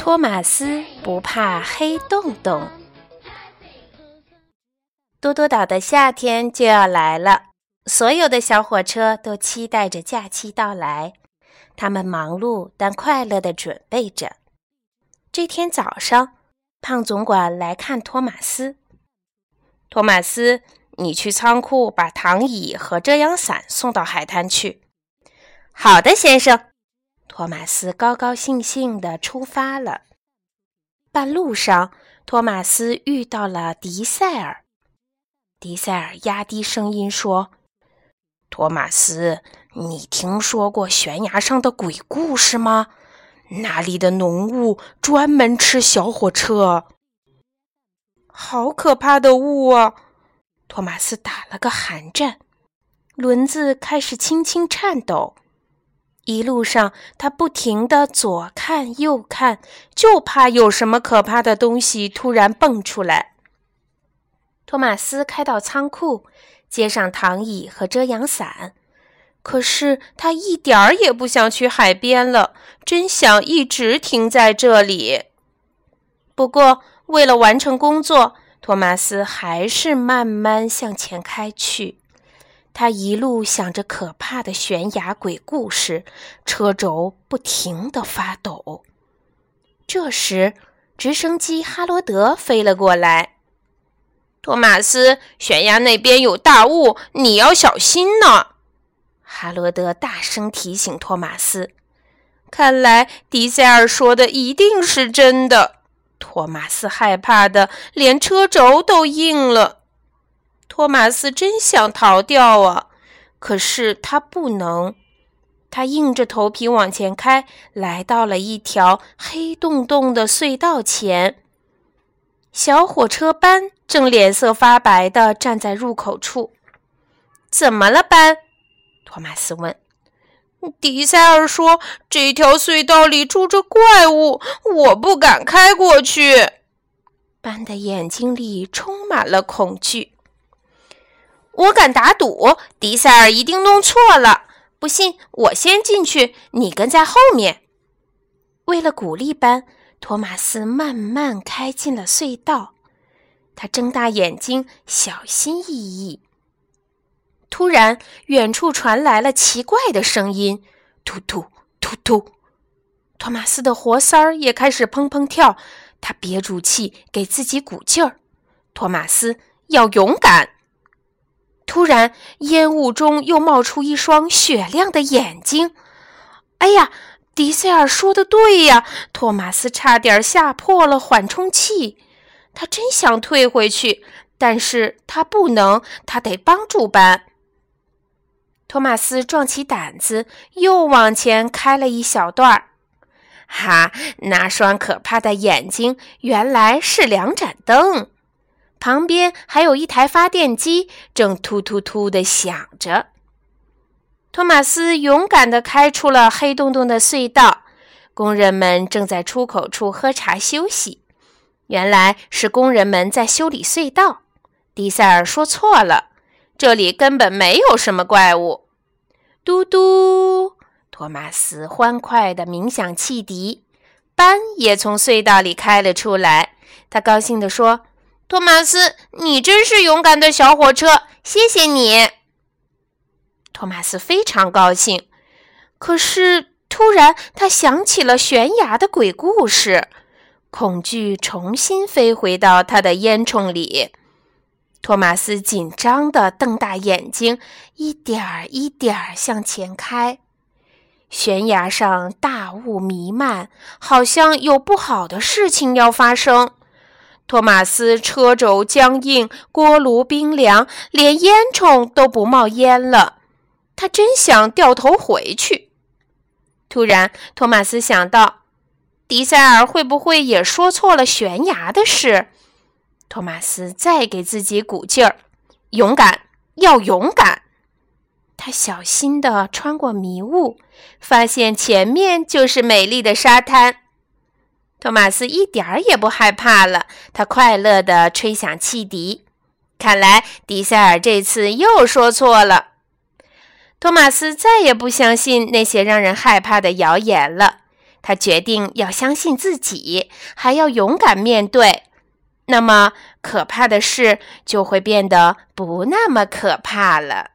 托马斯不怕黑洞洞。多多岛的夏天就要来了，所有的小火车都期待着假期到来。他们忙碌但快乐地准备着。这天早上，胖总管来看托马斯。托马斯，你去仓库把躺椅和遮阳伞送到海滩去。好的，先生。托马斯高高兴兴地出发了。半路上，托马斯遇到了迪塞尔。迪塞尔压低声音说：“托马斯，你听说过悬崖上的鬼故事吗？那里的浓雾专门吃小火车。好可怕的雾啊！”托马斯打了个寒战，轮子开始轻轻颤抖。一路上，他不停地左看右看，就怕有什么可怕的东西突然蹦出来。托马斯开到仓库，接上躺椅和遮阳伞，可是他一点儿也不想去海边了，真想一直停在这里。不过，为了完成工作，托马斯还是慢慢向前开去。他一路想着可怕的悬崖鬼故事，车轴不停地发抖。这时，直升机哈罗德飞了过来。托马斯，悬崖那边有大雾，你要小心呢。哈罗德大声提醒托马斯。看来迪塞尔说的一定是真的。托马斯害怕的连车轴都硬了。托马斯真想逃掉啊，可是他不能。他硬着头皮往前开，来到了一条黑洞洞的隧道前。小火车班正脸色发白的站在入口处。“怎么了，班？”托马斯问。“迪塞尔说这条隧道里住着怪物，我不敢开过去。”班的眼睛里充满了恐惧。我敢打赌，迪塞尔一定弄错了。不信，我先进去，你跟在后面。为了鼓励班，托马斯慢慢开进了隧道。他睁大眼睛，小心翼翼。突然，远处传来了奇怪的声音：“突突突突！”托马斯的活塞儿也开始砰砰跳。他憋住气，给自己鼓劲儿。托马斯要勇敢。突然，烟雾中又冒出一双雪亮的眼睛。哎呀，迪塞尔说的对呀！托马斯差点吓破了缓冲器。他真想退回去，但是他不能，他得帮助班。托马斯壮起胆子，又往前开了一小段儿。哈，那双可怕的眼睛原来是两盏灯。旁边还有一台发电机，正突突突地响着。托马斯勇敢地开出了黑洞洞的隧道，工人们正在出口处喝茶休息。原来是工人们在修理隧道。迪塞尔说错了，这里根本没有什么怪物。嘟嘟，托马斯欢快地鸣响汽笛，班也从隧道里开了出来。他高兴地说。托马斯，你真是勇敢的小火车，谢谢你。托马斯非常高兴，可是突然他想起了悬崖的鬼故事，恐惧重新飞回到他的烟囱里。托马斯紧张地瞪大眼睛，一点儿一点儿向前开。悬崖上大雾弥漫，好像有不好的事情要发生。托马斯车轴僵硬，锅炉冰凉，连烟囱都不冒烟了。他真想掉头回去。突然，托马斯想到，迪塞尔会不会也说错了悬崖的事？托马斯再给自己鼓劲儿，勇敢，要勇敢。他小心地穿过迷雾，发现前面就是美丽的沙滩。托马斯一点儿也不害怕了，他快乐地吹响汽笛。看来迪塞尔这次又说错了。托马斯再也不相信那些让人害怕的谣言了。他决定要相信自己，还要勇敢面对。那么，可怕的事就会变得不那么可怕了。